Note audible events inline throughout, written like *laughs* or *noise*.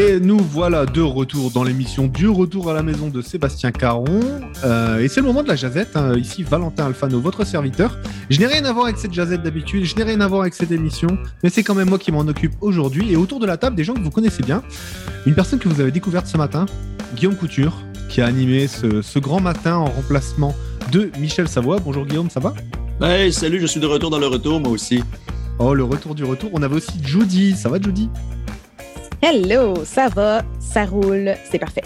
Et nous voilà de retour dans l'émission du retour à la maison de Sébastien Caron. Euh, et c'est le moment de la jazette. hein. Ici, Valentin Alfano, votre serviteur. Je n'ai rien à voir avec cette jazette d'habitude, je n'ai rien à voir avec cette émission, mais c'est quand même moi qui m'en occupe aujourd'hui. Et autour de la table, des gens que vous connaissez bien. Une personne que vous avez découverte ce matin, Guillaume Couture, qui a animé ce, ce grand matin en remplacement de Michel Savoie. Bonjour Guillaume, ça va? Hey, salut, je suis de retour dans le retour, moi aussi. Oh, le retour du retour. On avait aussi Judy. Ça va, Judy Hello, ça va, ça roule, c'est parfait.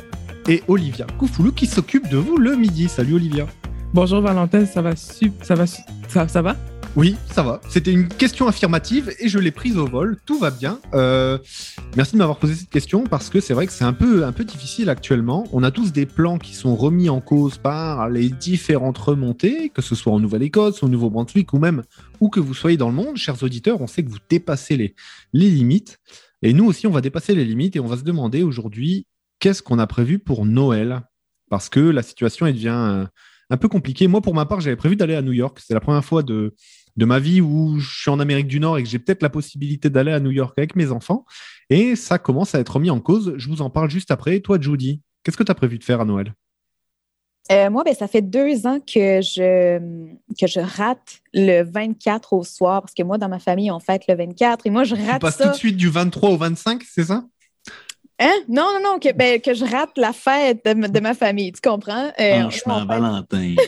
Et Olivia Koufoulou qui s'occupe de vous le midi. Salut Olivia. Bonjour Valentin, ça va sup- ça va ça, ça va? Oui, ça va. C'était une question affirmative et je l'ai prise au vol. Tout va bien. Euh, merci de m'avoir posé cette question parce que c'est vrai que c'est un peu, un peu difficile actuellement. On a tous des plans qui sont remis en cause par les différentes remontées, que ce soit en Nouvelle-Écosse, au Nouveau-Brunswick ou même où que vous soyez dans le monde. Chers auditeurs, on sait que vous dépassez les, les limites. Et nous aussi, on va dépasser les limites et on va se demander aujourd'hui qu'est-ce qu'on a prévu pour Noël? Parce que la situation devient euh, un peu compliquée. Moi, pour ma part, j'avais prévu d'aller à New York. C'est la première fois de, de ma vie où je suis en Amérique du Nord et que j'ai peut-être la possibilité d'aller à New York avec mes enfants. Et ça commence à être mis en cause. Je vous en parle juste après. Toi, Judy, qu'est-ce que tu as prévu de faire à Noël? Euh, moi, ben, ça fait deux ans que je, que je rate le 24 au soir, parce que moi, dans ma famille, on fête le 24, et moi, je Tu rate passes tout de suite du 23 au 25, c'est ça? Hein? Non, non, non, que, ben, que je rate la fête de, ma- de ma famille, tu comprends? Euh, Franchement, fête- Valentin. *laughs*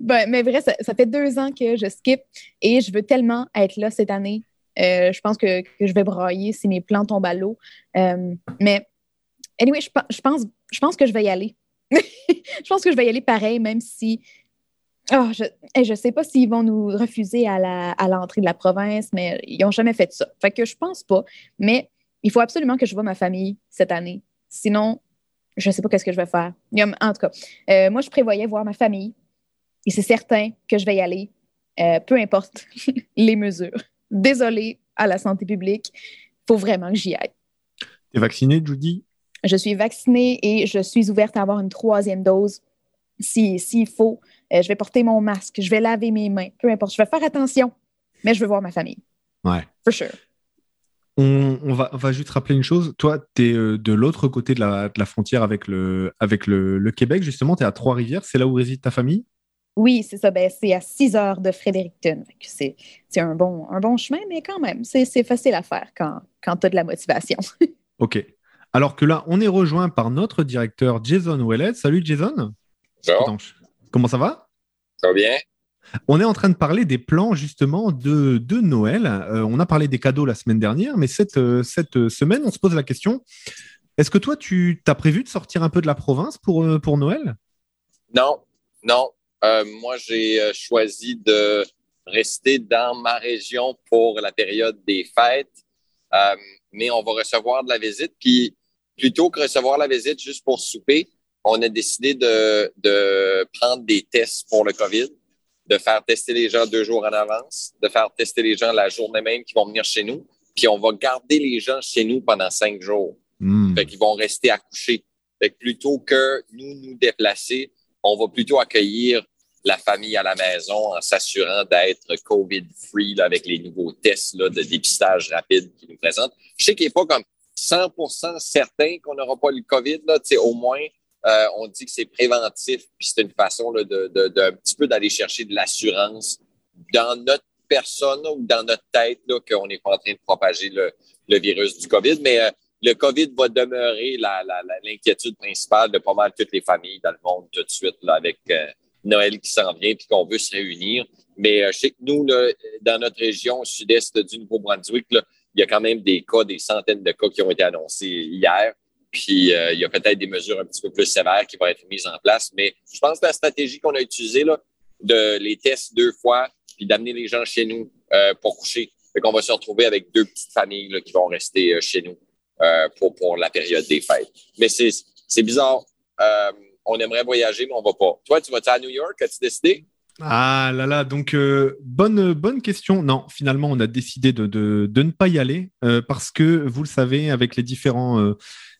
Ben, mais vrai, ça, ça fait deux ans que je skip et je veux tellement être là cette année. Euh, je pense que, que je vais brailler si mes plans tombent à l'eau. Euh, mais, anyway, je, je, pense, je pense que je vais y aller. *laughs* je pense que je vais y aller pareil, même si. Oh, je ne sais pas s'ils vont nous refuser à la- à l'entrée de la province, mais ils n'ont jamais fait ça. Fait que je pense pas. Mais il faut absolument que je vois ma famille cette année. Sinon, je ne sais pas qu'est-ce que je vais faire. En tout cas, euh, moi, je prévoyais voir ma famille. Et c'est certain que je vais y aller, euh, peu importe *laughs* les mesures. Désolée à la santé publique, il faut vraiment que j'y aille. Tu es vacciné, Judy? Je suis vaccinée et je suis ouverte à avoir une troisième dose si- s'il faut. Euh, je vais porter mon masque, je vais laver mes mains, peu importe. Je vais faire attention, mais je veux voir ma famille. Ouais. For sure. on, on va, on va juste rappeler une chose. Toi, tu es de l'autre côté de la, de la frontière avec le, avec le, le Québec, justement. Tu es à Trois-Rivières. C'est là où réside ta famille? Oui, c'est ça. Ben, c'est à 6 heures de Fredericton. C'est c'est un bon, un bon chemin, mais quand même, c'est c'est facile à faire quand, quand tu as de la motivation. *laughs* Ok. Alors que là, on est rejoint par notre directeur Jason Ouellet. Salut Jason. Bonjour, comment ça va? Ça va bien? On est en train de parler des plans justement de, de Noël. Euh, on a parlé des cadeaux la semaine dernière, mais cette, euh, cette semaine, on se pose la question est-ce que toi, tu as prévu de sortir un peu de la province pour, euh, pour Noël? Non, non. Euh, moi, j'ai euh, choisi de rester dans ma région pour la période des fêtes, Euh, mais on va recevoir de la visite. Puis, plutôt que recevoir la visite juste pour souper, on a décidé de, de prendre des tests pour le COVID, de faire tester les gens deux jours en avance, de faire tester les gens la journée même qui vont venir chez nous. Puis, on va garder les gens chez nous pendant cinq jours. Hmm. Fait qu'ils vont rester accouchés. Fait que plutôt que nous nous déplacer, on va plutôt accueillir la famille à la maison en s'assurant d'être COVID-free avec les nouveaux tests là, de dépistage rapide qu'ils nous présentent. Je sais qu'il n'est pas comme 100% certain qu'on n'aura pas le COVID. Là, au moins, euh, on dit que c'est préventif, puis c'est une façon là, de, de, un petit peu d'aller chercher de l'assurance dans notre personne ou dans notre tête qu'on n'est pas en train de propager le, virus du COVID. Mais euh, le COVID va demeurer l'inquiétude principale de pas mal toutes les familles dans le monde tout de suite avec euh, Noël qui s'en vient puis qu'on veut se réunir. Mais je sais que nous, là, dans notre région sud-est du Nouveau-Brunswick, il y a quand même des cas, des centaines de cas qui ont été annoncés hier. Puis euh, il y a peut-être des mesures un petit peu plus sévères qui vont être mises en place. Mais je pense que la stratégie qu'on a utilisée, là, de les tests deux fois, puis d'amener les gens chez nous euh, pour coucher. Fait qu'on va se retrouver avec deux petites familles là, qui vont rester euh, chez nous euh, pour, pour la période des fêtes. Mais c'est c'est bizarre. Euh, on aimerait voyager, mais on va pas. Toi, tu vas-tu à New York? As-tu décidé? Ah là là, donc euh, bonne, bonne question. Non, finalement, on a décidé de, ne pas y aller euh, parce que, vous le savez, avec les différents, euh,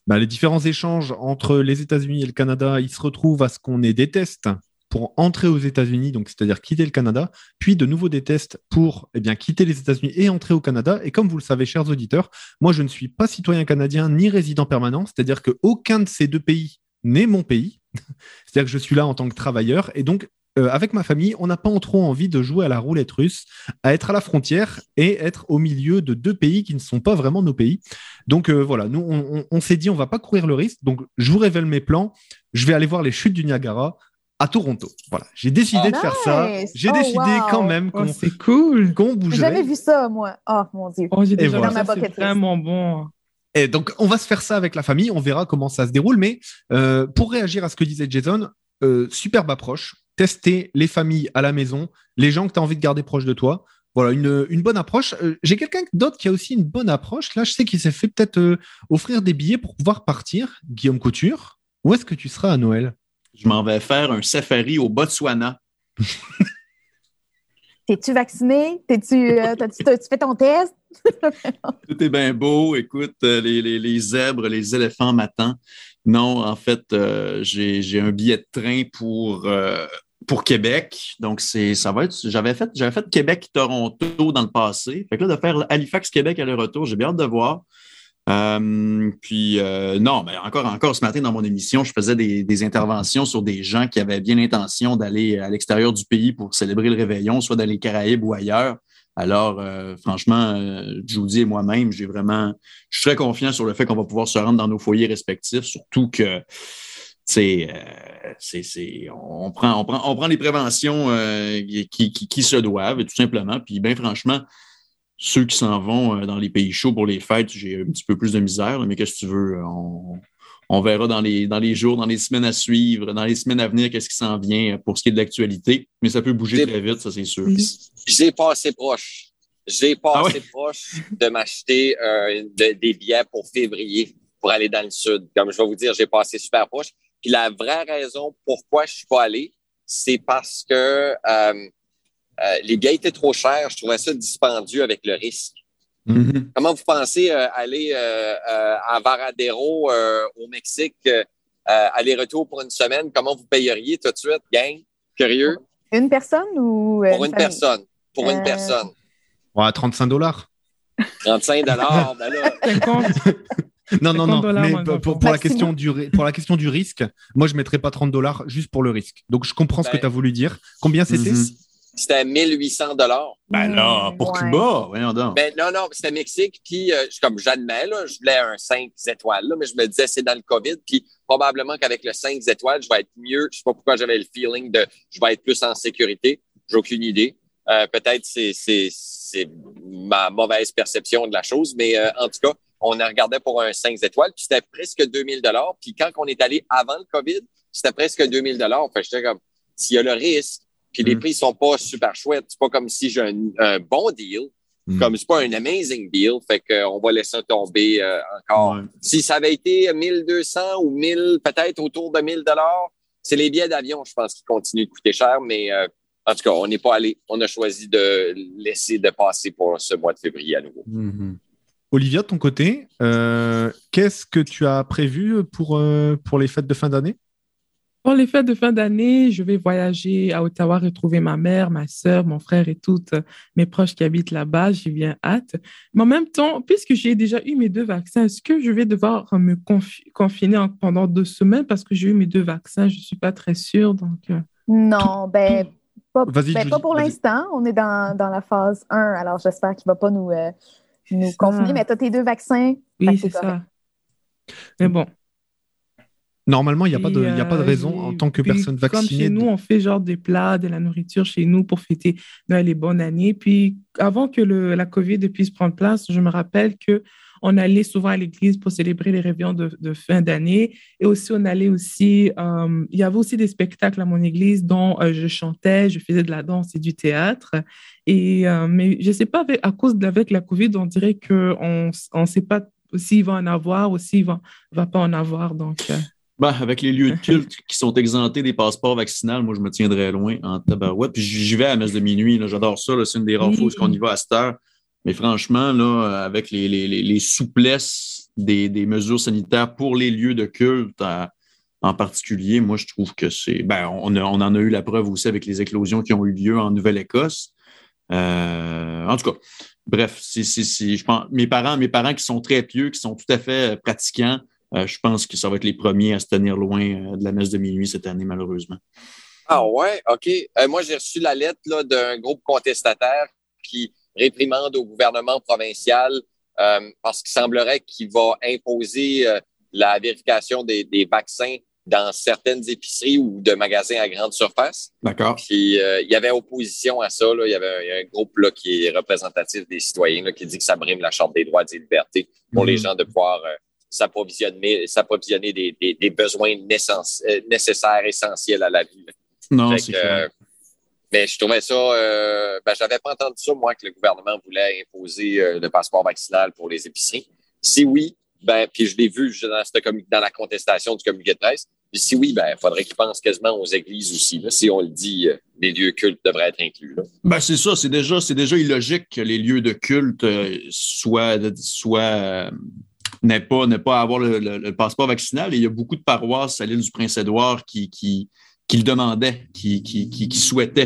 bah, les différents échanges entre les États-Unis et le Canada, il se retrouve à ce qu'on ait des tests pour entrer aux États-Unis, donc c'est-à-dire quitter le Canada, puis de nouveau des tests pour eh quitter les États-Unis et entrer au Canada. Et comme vous le savez, chers auditeurs, moi je ne suis pas citoyen canadien ni résident permanent, c'est-à-dire qu'aucun de ces deux pays n'est mon pays. *laughs* c'est-à-dire que je suis là en tant que travailleur et donc euh, avec ma famille, on n'a pas trop envie de jouer à la roulette russe, à être à la frontière et être au milieu de deux pays qui ne sont pas vraiment nos pays. Donc euh, voilà, nous, on, s'est dit, on va pas courir le risque. Donc je vous révèle mes plans. Je vais aller voir les chutes du Niagara à Toronto. Voilà, j'ai décidé de faire ça. J'ai Oh, décidé wow. quand même Oh, qu'on c'est cool. qu'on J'ai bougerait. jamais vu ça, moi. Oh, mon Dieu. Oh, j'ai déjà voilà. ma c'est vraiment bon. Et donc, on va se faire ça avec la famille. On verra comment ça se déroule. Mais euh, pour réagir à ce que disait Jason, euh, superbe approche. Tester les familles à la maison, les gens que tu as envie de garder proches de toi. Voilà, une, une bonne approche. Euh, J'ai quelqu'un d'autre qui a aussi une bonne approche. Là, je sais qu'il s'est fait peut-être euh, offrir des billets pour pouvoir partir. Guillaume Couture, où est-ce que tu seras à Noël? Je m'en vais faire un safari au Botswana. *laughs* T'es-tu vacciné? T'es-tu, euh, t'as-tu, t'as-tu fait ton test? *laughs* Tout est bien beau. Écoute, euh, les, les- les zèbres, les éléphants m'attendent. Non, en fait, euh, j'ai j'ai un billet de train pour, euh, pour Québec. Donc, c'est ça va être. J'avais fait, j'avais fait Québec-Toronto dans le passé. Fait que là, de faire Halifax-Québec aller-retour, j'ai bien hâte de voir. Euh, puis euh, non, mais encore, encore ce matin dans mon émission, je faisais des, des interventions sur des gens qui avaient bien l'intention d'aller à l'extérieur du pays pour célébrer le réveillon, soit dans les Caraïbes ou ailleurs. Alors, euh, franchement, euh, Judy et moi-même, j'ai vraiment, je suis très confiant sur le fait qu'on va pouvoir se rendre dans nos foyers respectifs, surtout que c'est, euh, c'est, c'est, on prend, on prend, on prend les préventions euh, qui, qui, qui se doivent, tout simplement. Puis, bien franchement, ceux qui s'en vont euh, dans les pays chauds pour les fêtes, j'ai un petit peu plus de misère, mais qu'est-ce que tu veux? On, on verra dans les, dans les jours, dans les semaines à suivre, dans les semaines à venir, qu'est-ce qui s'en vient pour ce qui est de l'actualité. Mais ça peut bouger très vite, ça, c'est sûr. J'ai passé proche. J'ai passé Ah ouais? proche de m'acheter euh, de- des billets pour février pour aller dans le sud. Comme je vais vous dire, j'ai passé super proche. Puis la vraie raison pourquoi je suis pas allé, c'est parce que euh, euh, les billets étaient trop chers. Je trouvais ça dispendieux avec le risque. Mhm. Comment vous pensez euh, aller euh, euh, à Varadero euh, au Mexique, aller-retour pour une semaine? Comment vous payeriez tout de suite, gang? Curieux? Une personne ou. euh, Pour une famille? personne. Pour une personne. Ouais, 35 dollars. 35 dollars, ben là, *laughs* 50. Non, non, 50 non. dollars, Mais pour, la question du, pour la question du risque, moi, je ne mettrais pas 30 dollars juste pour le risque. Donc, je comprends ce que Ben. tu as voulu dire. Combien c'était? Mhm. c'était 1800 dollars. Ben là, Hmm, pour ouais. Cuba, voyons donc. Ben non, non, c'était Mexique. Puis, euh, je- comme j'admets, là, je voulais un 5 étoiles, là, mais je me disais, c'est dans le COVID. Puis, probablement qu'avec le 5 étoiles, je vais être mieux. Je sais pas pourquoi j'avais le feeling de je vais être plus en sécurité. J'ai aucune idée. Euh, Peut-être c'est c'est c'est ma mauvaise perception de la chose, mais euh, en tout cas, on a regardé pour un 5 étoiles, puis c'était presque 2000 dollars. Puis quand on est allé avant le COVID, c'était presque 2000 dollars. Fait que j'étais comme, s'il y a le risque, puis les Mm. prix sont pas super chouettes, c'est pas comme si j'ai un, un bon deal, Mm. comme c'est pas un amazing deal, fait que on va laisser tomber euh, encore. Ouais. Si ça avait été 1200 ou 1000, peut-être autour de 1000 dollars, c'est les billets d'avion, je pense, qui continuent de coûter cher, mais euh, en tout cas, on n'est pas allé. On a choisi de laisser de passer pour ce mois de février à nouveau. Mhm. Olivia, de ton côté, euh, qu'est-ce que tu as prévu pour, euh, pour les fêtes de fin d'année? Pour les fêtes de fin d'année, je vais voyager à Ottawa, retrouver ma mère, ma sœur, mon frère et toutes mes proches qui habitent là-bas. J'y viens hâte. Mais en même temps, puisque j'ai déjà eu mes deux vaccins, est-ce que je vais devoir me confi- confiner en- pendant deux semaines? Parce que j'ai eu mes deux vaccins? Je ne suis pas très sûre. Donc, euh, Non, ben, pas, ben, pas pour l'instant. On est dans, dans la phase 1, alors j'espère qu'il ne va pas nous, nous confiner. ça. Mais tu as tes deux vaccins. Oui, c'est ça. Mais bon. Normalement, il n'y a, pas de- Puis, il y a pas de raison en tant que puis personne Comme vaccinée. chez nous, on fait genre des plats, de la nourriture chez nous pour fêter Noël et bonne année. Puis avant que le, la COVID puisse prendre place, je me rappelle que on allait souvent à l'église pour célébrer les réveillons de, de fin d'année. Et aussi, on allait aussi, euh, il y avait aussi des spectacles à mon église dont euh, je chantais, je faisais de la danse et du théâtre. Et, euh, mais je ne sais pas, avec, à cause d'avec la COVID, on dirait qu'on ne sait pas s'il va en avoir ou s'il ne va, va pas en avoir. Donc, Ben, avec les lieux de culte qui sont exemptés des passeports vaccinaux, moi, je me tiendrais loin en tabarouette. Puis j'y vais à la messe de minuit. J'adore ça. C'est une des rares Oui. fois où on y va à cette heure. Mais franchement, là, avec les, les, les, les souplesses des, mesures sanitaires pour les lieux de culte, en particulier, moi, je trouve que c'est. Ben, on, en a eu la preuve aussi avec les éclosions qui ont eu lieu en Nouvelle-Écosse. Euh, en tout cas, bref, c'est, je pense, mes parents, mes parents qui sont très pieux, qui sont tout à fait euh, pratiquants, euh, je pense que ça va être les premiers à se tenir loin de la messe de minuit cette année, malheureusement. Ah ouais, OK. moi, j'ai reçu la lettre d'un groupe contestataire qui réprimande au gouvernement provincial parce qu'il semblerait qu'il va imposer la vérification des, des vaccins dans certaines épiceries ou de magasins à grande surface. D'accord. Puis euh, il y avait opposition à ça. Là. Il y avait un, groupe là, qui est représentatif des citoyens là, qui dit que ça brime la Charte des droits et des libertés pour les mhm. gens de pouvoir euh, s'approvisionner, s'approvisionner des, des, des, besoins euh, nécessaires, essentiels à la vie. Non, c'est euh, mais je trouvais ça, euh, ben, j'avais pas entendu ça, moi, que le gouvernement voulait imposer le passeport vaccinal pour les épiceries. Si oui, ben, puis je l'ai vu dans, dans la contestation du communiqué de presse. Puis si oui, ben, il faudrait qu'ils pensent quasiment aux églises aussi. Là. Si on le dit, euh, les lieux cultes devraient être inclus. Là. Ben, c'est ça, c'est déjà, c'est déjà illogique que les lieux de culte euh, soient, soient euh, n'aient pas, pas avoir le, passeport vaccinal. Et il y a beaucoup de paroisses à l'île du Prince-Édouard qui, qui, qui le demandaient, qui, qui,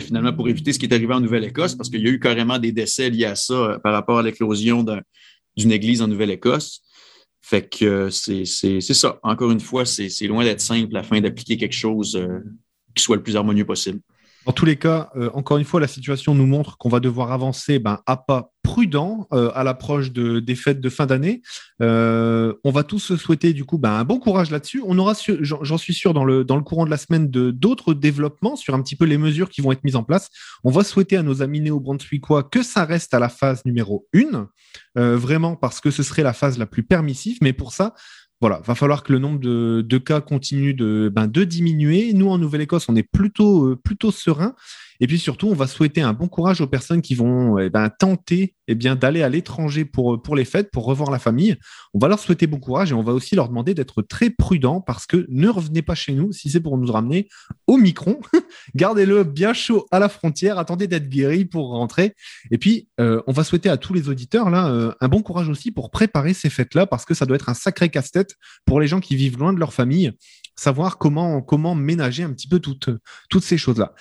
finalement pour éviter ce qui est arrivé en Nouvelle-Écosse, parce qu'il y a eu carrément des décès liés à ça par rapport à l'éclosion d'une église en Nouvelle-Écosse. Fait que c'est ça. Encore une fois, c'est loin d'être simple afin d'appliquer quelque chose euh, qui soit le plus harmonieux possible. Dans tous les cas, euh, encore une fois, la situation nous montre qu'on va devoir avancer ben, à pas prudent euh, à l'approche de, des fêtes de fin d'année. on va tous se souhaiter du coup ben, un bon courage là-dessus. On aura, j'en suis sûr, dans le, dans le courant de la semaine, d'autres développements sur un petit peu les mesures qui vont être mises en place. On va souhaiter à nos amis néo-brunswickois que ça reste à la phase numéro 1. Euh, vraiment parce que ce serait la phase la plus permissive. Mais pour ça, voilà, va falloir que le nombre de, cas continue de, ben, de diminuer. Nous, en Nouvelle-Écosse, on est plutôt, euh, plutôt serein. Et puis surtout, on va souhaiter un bon courage aux personnes qui vont eh ben, tenter eh bien, d'aller à l'étranger pour, pour les fêtes, pour revoir la famille. On va leur souhaiter bon courage et on va aussi leur demander d'être très prudents parce que ne revenez pas chez nous si c'est pour nous ramener au micron. *laughs* Gardez-le bien chaud à la frontière, attendez d'être guéri pour rentrer. Et puis, euh, on va souhaiter à tous les auditeurs là euh, un bon courage aussi pour préparer ces fêtes-là parce que ça doit être un sacré casse-tête pour les gens qui vivent loin de leur famille, savoir comment, comment ménager un petit peu toutes, toutes ces choses-là.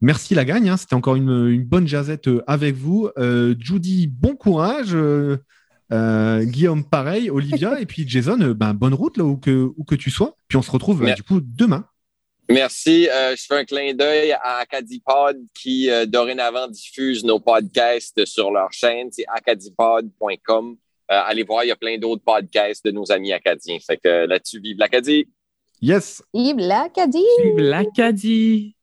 Merci la gagne, hein. c'était encore une, bonne jazette euh, avec vous. Euh, Judy, bon courage. Euh, Guillaume, pareil. Olivia *laughs* et puis Jason, ben, bonne route là où que, où que tu sois. Puis on se retrouve du coup demain. Merci. je fais un clin d'œil à Acadipod qui dorénavant diffuse nos podcasts sur leur chaîne. C'est acadipod.com. allez voir, il y a plein d'autres podcasts de nos amis acadiens. Fait que là-dessus, vive l'Acadie. Yes. Vive l'Acadie. Vive l'Acadie.